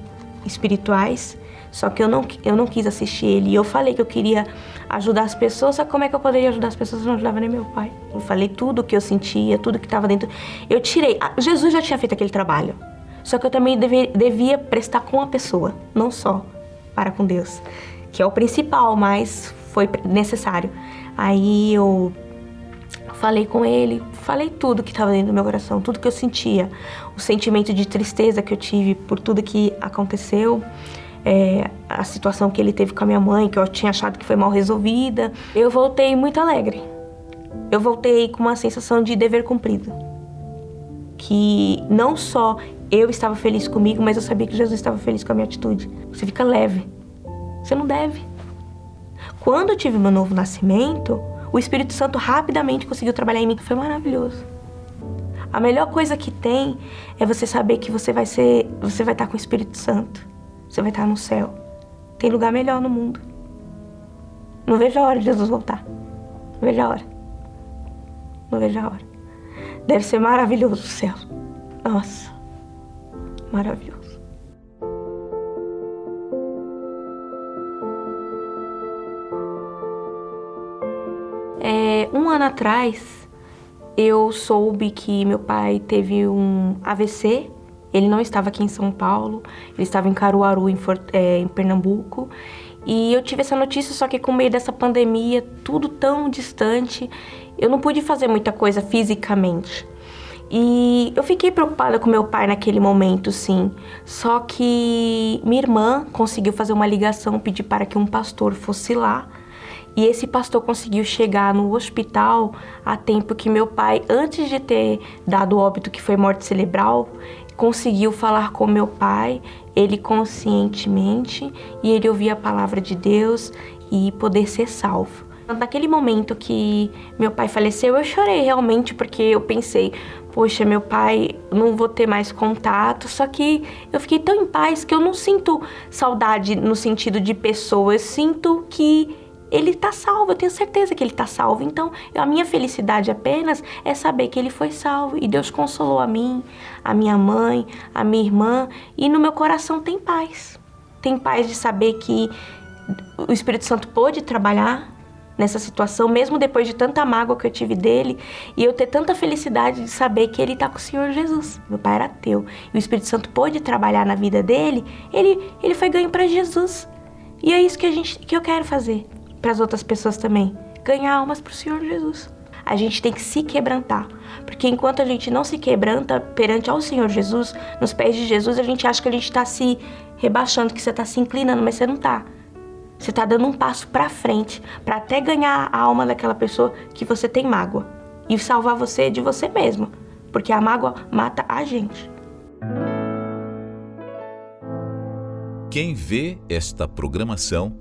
espirituais. Só que eu não, eu não quis assistir ele. E eu falei que eu queria ajudar as pessoas, só como é que eu poderia ajudar as pessoas se eu não ajudava nem meu pai? Eu falei tudo o que eu sentia, tudo que estava dentro. Eu tirei. Jesus já tinha feito aquele trabalho. Só que eu também devia, devia prestar com a pessoa, não só para com Deus, que é o principal, mas foi necessário. Aí eu falei com ele, falei tudo que estava dentro do meu coração, tudo que eu sentia, o sentimento de tristeza que eu tive por tudo que aconteceu é, a situação que ele teve com a minha mãe, que eu tinha achado que foi mal resolvida. Eu voltei muito alegre. Eu voltei com uma sensação de dever cumprido. Que não só eu estava feliz comigo, mas eu sabia que Jesus estava feliz com a minha atitude. Você fica leve. Você não deve. Quando eu tive meu novo nascimento, o Espírito Santo rapidamente conseguiu trabalhar em mim, foi maravilhoso. A melhor coisa que tem é você saber que você vai ser, você vai estar com o Espírito Santo. Você vai estar no céu. Tem lugar melhor no mundo. Não vejo a hora de Jesus voltar. Não vejo a hora. Não vejo a hora. Deve ser maravilhoso o céu. Nossa. Maravilhoso. É, um ano atrás, eu soube que meu pai teve um AVC ele não estava aqui em São Paulo, ele estava em Caruaru, em, é, em Pernambuco. E eu tive essa notícia, só que com meio dessa pandemia, tudo tão distante, eu não pude fazer muita coisa fisicamente. E eu fiquei preocupada com meu pai naquele momento, sim. Só que minha irmã conseguiu fazer uma ligação, pedir para que um pastor fosse lá. E esse pastor conseguiu chegar no hospital a tempo que meu pai, antes de ter dado óbito, que foi morte cerebral, conseguiu falar com meu pai, ele conscientemente, e ele ouvir a palavra de Deus e poder ser salvo. Naquele momento que meu pai faleceu, eu chorei realmente porque eu pensei, poxa, meu pai, não vou ter mais contato. Só que eu fiquei tão em paz que eu não sinto saudade no sentido de pessoa, eu sinto que ele está salvo, eu tenho certeza que ele está salvo. Então, a minha felicidade apenas é saber que ele foi salvo e Deus consolou a mim, a minha mãe, a minha irmã e no meu coração tem paz. Tem paz de saber que o Espírito Santo pôde trabalhar nessa situação, mesmo depois de tanta mágoa que eu tive dele, e eu ter tanta felicidade de saber que ele está com o Senhor Jesus. Meu pai era ateu, e o Espírito Santo pôde trabalhar na vida dele, ele, ele foi ganho para Jesus. E é isso que, a gente, que eu quero fazer para as outras pessoas também. Ganhar almas para o Senhor Jesus. A gente tem que se quebrantar, porque enquanto a gente não se quebranta perante ao Senhor Jesus, nos pés de Jesus, a gente acha que a gente está se rebaixando, que você está se inclinando, mas você não está. Você está dando um passo para frente, para até ganhar a alma daquela pessoa que você tem mágoa e salvar você de você mesmo, porque a mágoa mata a gente. Quem vê esta programação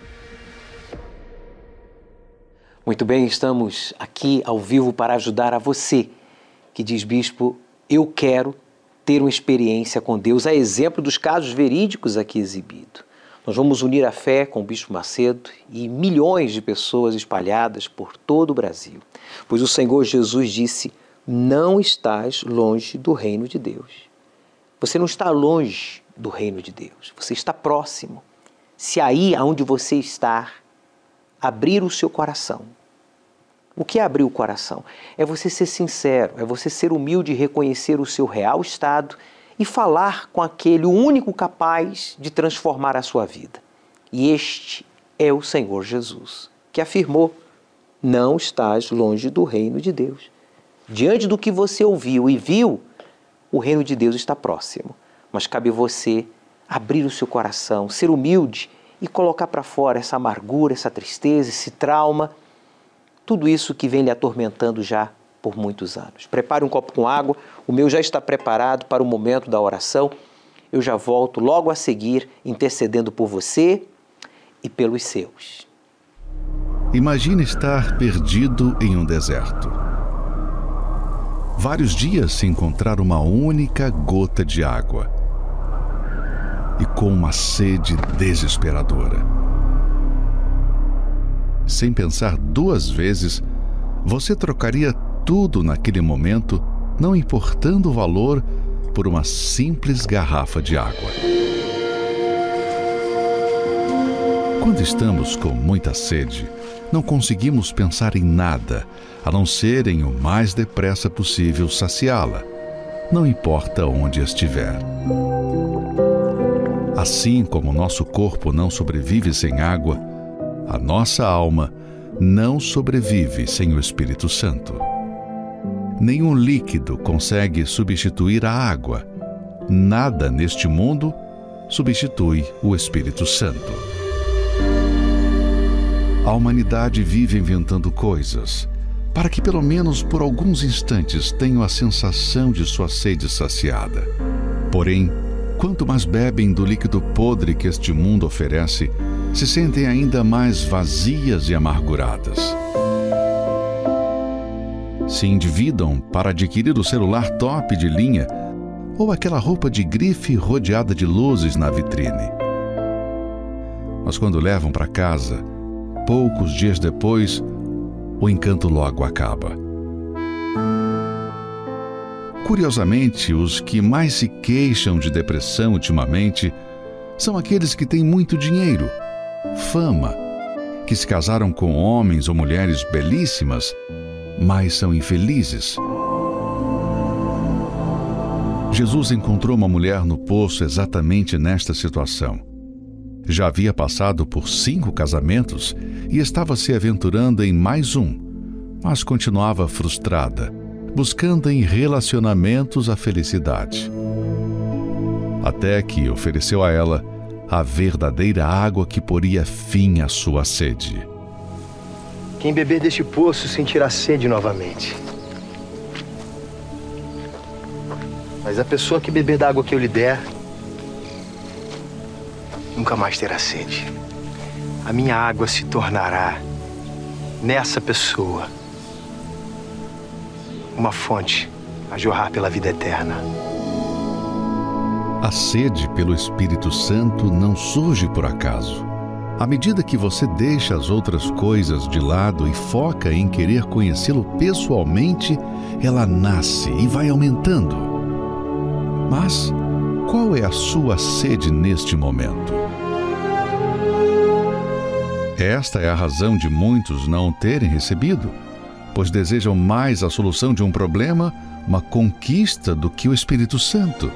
Muito bem, estamos aqui ao vivo para ajudar a você que diz, bispo, eu quero ter uma experiência com Deus, a exemplo dos casos verídicos aqui exibidos. Nós vamos unir a fé com o Bispo Macedo e milhões de pessoas espalhadas por todo o Brasil. Pois o Senhor Jesus disse: Não estás longe do reino de Deus. Você não está longe do reino de Deus, você está próximo. Se aí aonde você está, abrir o seu coração. O que é abrir o coração? É você ser sincero, é você ser humilde reconhecer o seu real estado e falar com aquele único capaz de transformar a sua vida. E este é o Senhor Jesus, que afirmou: Não estás longe do reino de Deus. Diante do que você ouviu e viu, o reino de Deus está próximo. Mas cabe você abrir o seu coração, ser humilde e colocar para fora essa amargura, essa tristeza, esse trauma, tudo isso que vem lhe atormentando já por muitos anos. Prepare um copo com água, o meu já está preparado para o momento da oração. Eu já volto logo a seguir intercedendo por você e pelos seus. Imagine estar perdido em um deserto. Vários dias sem encontrar uma única gota de água e com uma sede desesperadora. Sem pensar duas vezes, você trocaria tudo naquele momento, não importando o valor, por uma simples garrafa de água. Quando estamos com muita sede, não conseguimos pensar em nada a não ser em o mais depressa possível saciá-la, não importa onde estiver. Assim como nosso corpo não sobrevive sem água, a nossa alma não sobrevive sem o Espírito Santo. Nenhum líquido consegue substituir a água. Nada neste mundo substitui o Espírito Santo. A humanidade vive inventando coisas para que, pelo menos por alguns instantes, tenham a sensação de sua sede saciada. Porém, quanto mais bebem do líquido podre que este mundo oferece, se sentem ainda mais vazias e amarguradas. Se endividam para adquirir o celular top de linha ou aquela roupa de grife rodeada de luzes na vitrine. Mas quando levam para casa, poucos dias depois, o encanto logo acaba. Curiosamente, os que mais se queixam de depressão ultimamente são aqueles que têm muito dinheiro, fama, que se casaram com homens ou mulheres belíssimas, mas são infelizes. Jesus encontrou uma mulher no poço exatamente nesta situação. Já havia passado por cinco casamentos e estava se aventurando em mais um, mas continuava frustrada buscando em relacionamentos a felicidade. Até que ofereceu a ela a verdadeira água que poria fim à sua sede. Quem beber deste poço sentirá sede novamente. Mas a pessoa que beber da água que eu lhe der, nunca mais terá sede. A minha água se tornará nessa pessoa uma fonte a jorrar pela vida eterna. A sede pelo Espírito Santo não surge por acaso. À medida que você deixa as outras coisas de lado e foca em querer conhecê-lo pessoalmente, ela nasce e vai aumentando. Mas qual é a sua sede neste momento? Esta é a razão de muitos não terem recebido pois desejam mais a solução de um problema, uma conquista, do que o Espírito Santo.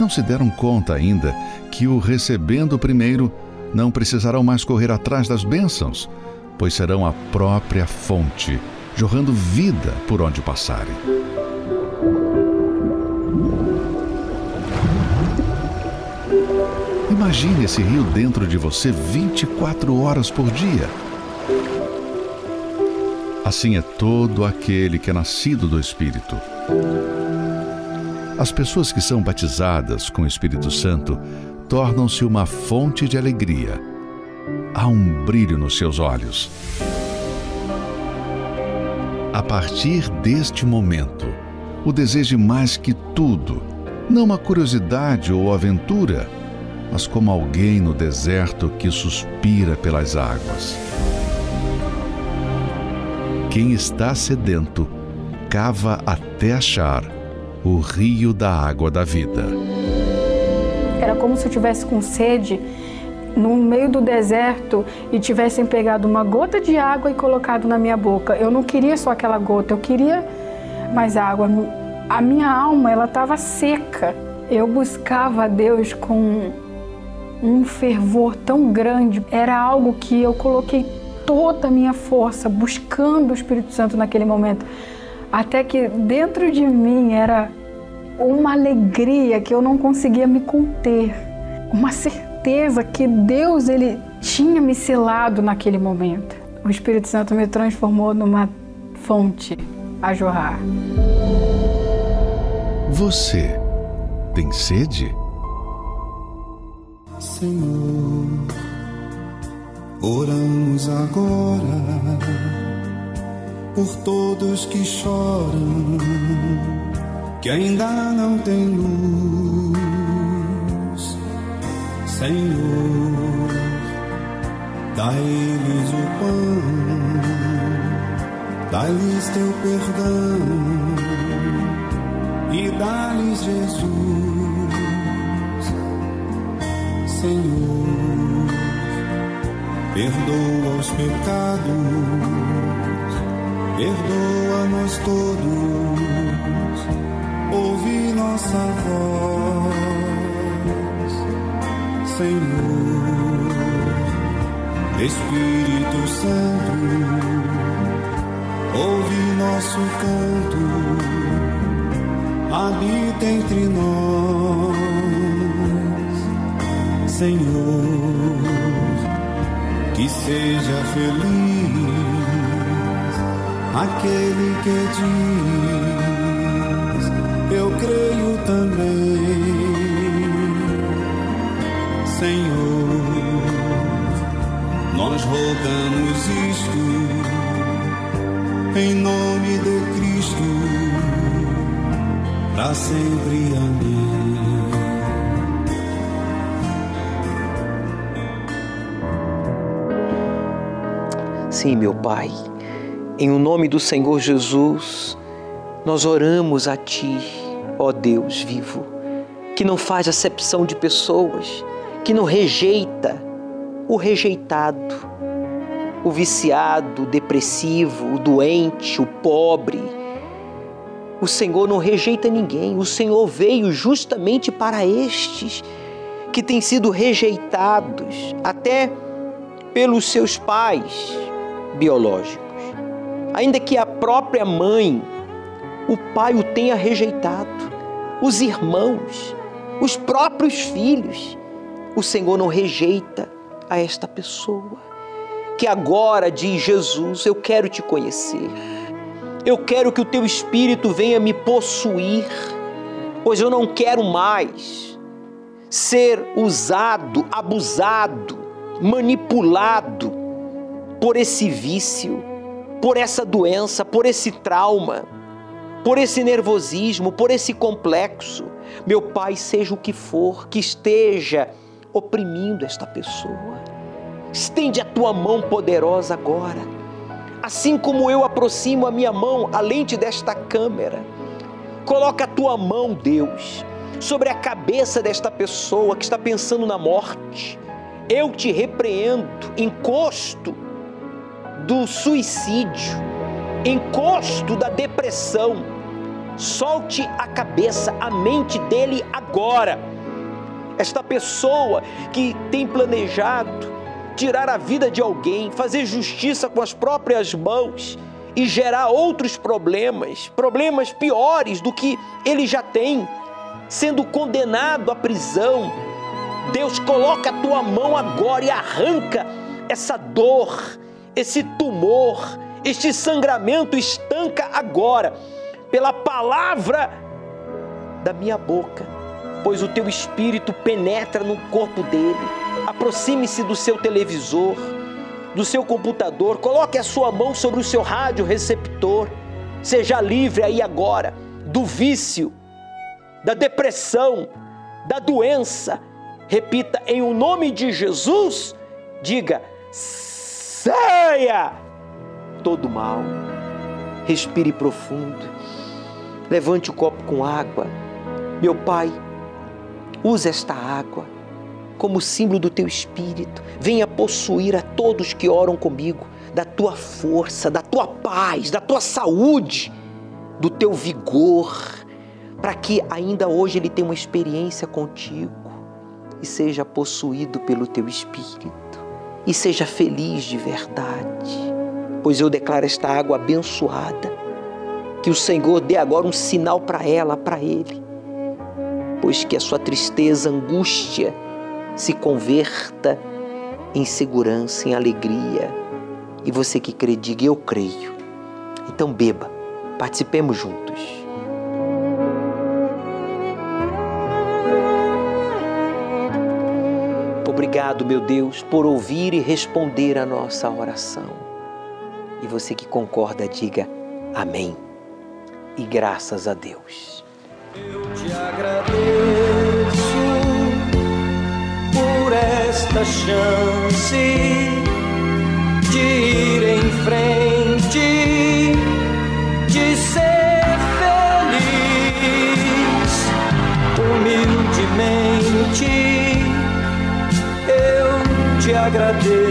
Não se deram conta ainda que, o recebendo primeiro, não precisarão mais correr atrás das bênçãos, pois serão a própria fonte, jorrando vida por onde passarem. Imagine esse rio dentro de você 24 horas por dia Assim é todo aquele que é nascido do Espírito. As pessoas que são batizadas com o Espírito Santo tornam-se uma fonte de alegria. Há um brilho nos seus olhos. A partir deste momento, o deseje mais que tudo, não uma curiosidade ou aventura, mas como alguém no deserto que suspira pelas águas. Quem está sedento, cava até achar o rio da água da vida. Era como se eu tivesse com sede no meio do deserto e tivessem pegado uma gota de água e colocado na minha boca. Eu não queria só aquela gota, eu queria mais água. A minha alma, ela estava seca. Eu buscava a Deus com um fervor tão grande. Era algo que eu coloquei toda a minha força buscando o Espírito Santo naquele momento, até que dentro de mim era uma alegria que eu não conseguia me conter, uma certeza que Deus ele tinha me selado naquele momento. O Espírito Santo me transformou numa fonte a jorrar. Você tem sede? Senhor Oramos agora por todos que choram, que ainda não têm luz. Senhor, dá-lhes o pão, dá-lhes teu perdão e dá-lhes Jesus. Senhor, perdoa os pecados, perdoa-nos todos, ouve nossa voz, Senhor, Espírito Santo, ouve nosso canto, habita entre nós, Senhor que seja feliz aquele que diz: Eu creio também, Senhor. Nós rogamos isto em nome de Cristo, para sempre. Amém. Sim, meu Pai, em o nome do Senhor Jesus, nós oramos a Ti, ó Deus vivo, que não faz acepção de pessoas, que não rejeita o rejeitado, o viciado, o depressivo, o doente, o pobre. O Senhor não rejeita ninguém, o Senhor veio justamente para estes que têm sido rejeitados até pelos seus pais biológicos. Ainda que a própria mãe, o pai o tenha rejeitado, os irmãos, os próprios filhos, o Senhor não rejeita a esta pessoa. Que agora diz Jesus: Eu quero te conhecer. Eu quero que o teu espírito venha me possuir, pois eu não quero mais ser usado, abusado, manipulado por esse vício, por essa doença, por esse trauma, por esse nervosismo, por esse complexo. Meu Pai, seja o que for, que esteja oprimindo esta pessoa. Estende a tua mão poderosa agora. Assim como eu aproximo a minha mão à lente desta câmera, coloca a tua mão, Deus, sobre a cabeça desta pessoa que está pensando na morte. Eu te repreendo, encosto do suicídio, encosto da depressão. Solte a cabeça, a mente dele agora. Esta pessoa que tem planejado tirar a vida de alguém, fazer justiça com as próprias mãos e gerar outros problemas, problemas piores do que ele já tem, sendo condenado à prisão. Deus coloca a tua mão agora e arranca essa dor, esse tumor, este sangramento estanca agora, pela palavra da minha boca, pois o teu espírito penetra no corpo dele. Aproxime-se do seu televisor, do seu computador, coloque a sua mão sobre o seu rádio receptor. Seja livre aí agora do vício, da depressão, da doença. Repita em o nome de Jesus, diga: saia todo mal. Respire profundo. Levante o copo com água. Meu Pai, use esta água como símbolo do teu espírito. Venha possuir a todos que oram comigo da tua força, da tua paz, da tua saúde, do teu vigor, para que ainda hoje ele tenha uma experiência contigo e seja possuído pelo teu espírito e seja feliz de verdade, pois eu declaro esta água abençoada. Que o Senhor dê agora um sinal para ela, para ele, pois que a sua tristeza, angústia se converta em segurança, em alegria. E você que crê, diga: Eu creio. Então beba, participemos juntos. Obrigado, meu Deus, por ouvir e responder a nossa oração. E você que concorda, diga amém. E graças a Deus. Eu te agradeço por esta chance agradeço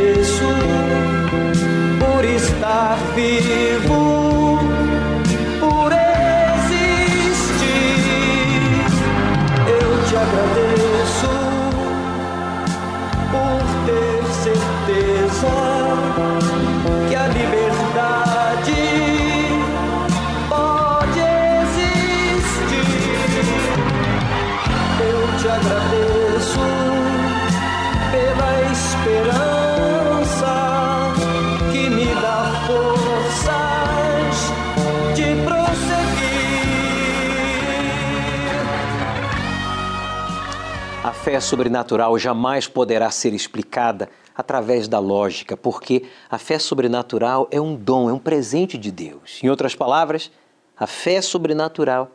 fé sobrenatural jamais poderá ser explicada através da lógica, porque a fé sobrenatural é um dom, é um presente de Deus. Em outras palavras, a fé sobrenatural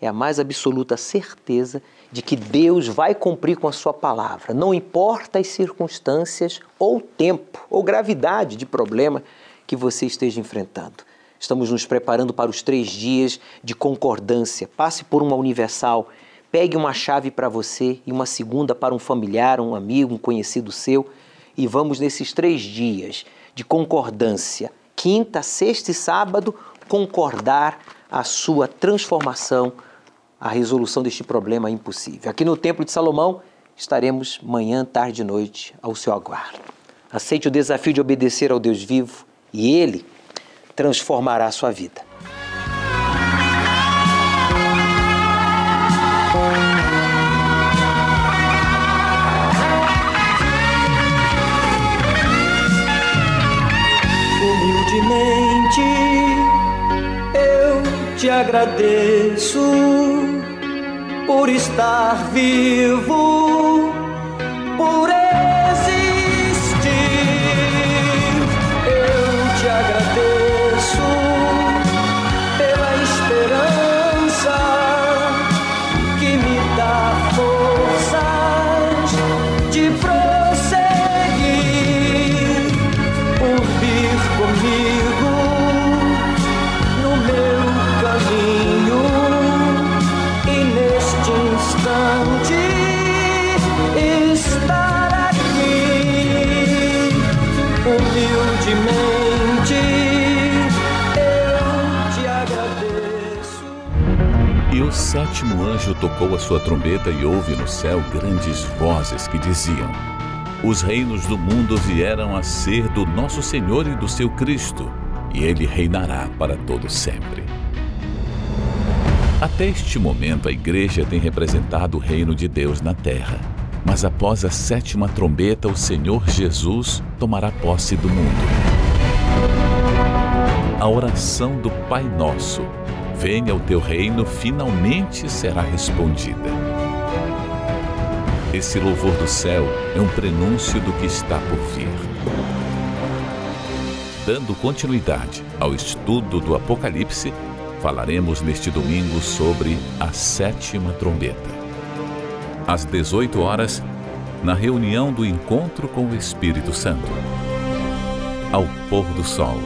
é a mais absoluta certeza de que Deus vai cumprir com a sua palavra, não importa as circunstâncias ou tempo ou gravidade de problema que você esteja enfrentando. Estamos nos preparando para os três dias de concordância. Passe por uma universal, pegue uma chave para você e uma segunda para um familiar, um amigo, um conhecido seu e vamos nesses três dias de concordância, quinta, sexta e sábado, concordar a sua transformação, a resolução deste problema impossível. Aqui no Templo de Salomão estaremos manhã, tarde e noite ao seu aguardo. Aceite o desafio de obedecer ao Deus vivo e Ele transformará a sua vida. Te agradeço por estar vivo, anjo tocou a sua trombeta e houve no céu grandes vozes que diziam: Os reinos do mundo vieram a ser do nosso Senhor e do seu Cristo, e ele reinará para todo sempre. Até este momento, a igreja tem representado o reino de Deus na terra. Mas após a sétima trombeta, o Senhor Jesus tomará posse do mundo. A oração do Pai Nosso, venha o teu reino, finalmente será respondida. Esse louvor do céu é um prenúncio do que está por vir. Dando continuidade ao estudo do Apocalipse, falaremos neste domingo sobre a sétima trombeta. Às 18 horas, na reunião do encontro com o Espírito Santo. Ao pôr do sol,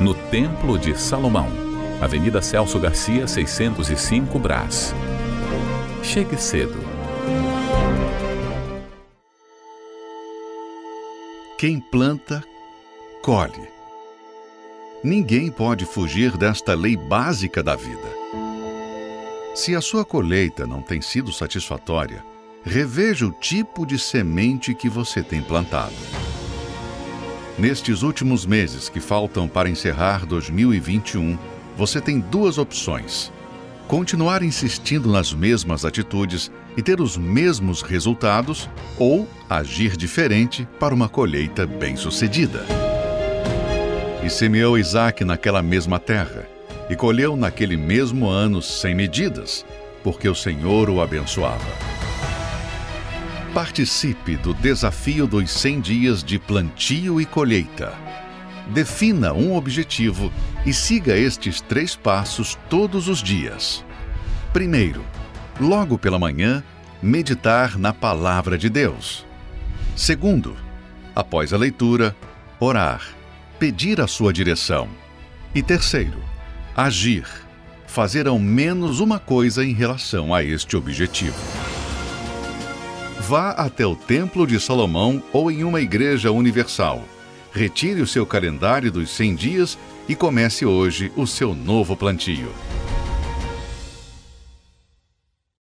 no Templo de Salomão, Avenida Celso Garcia, 605 Brás. Chegue cedo. Quem planta, colhe. Ninguém pode fugir desta lei básica da vida. Se a sua colheita não tem sido satisfatória, reveja o tipo de semente que você tem plantado. Nestes últimos meses que faltam para encerrar 2021, você tem duas opções: continuar insistindo nas mesmas atitudes e ter os mesmos resultados, ou agir diferente para uma colheita bem-sucedida. E semeou Isaac naquela mesma terra, e colheu naquele mesmo ano sem medidas, porque o Senhor o abençoava. Participe do desafio dos 100 dias de plantio e colheita. Defina um objetivo e siga estes três passos todos os dias. Primeiro, logo pela manhã, meditar na Palavra de Deus. Segundo, após a leitura, orar, pedir a sua direção. E terceiro, agir, fazer ao menos uma coisa em relação a este objetivo. Vá até o Templo de Salomão ou em uma igreja universal. Retire o seu calendário dos 100 dias e comece hoje o seu novo plantio.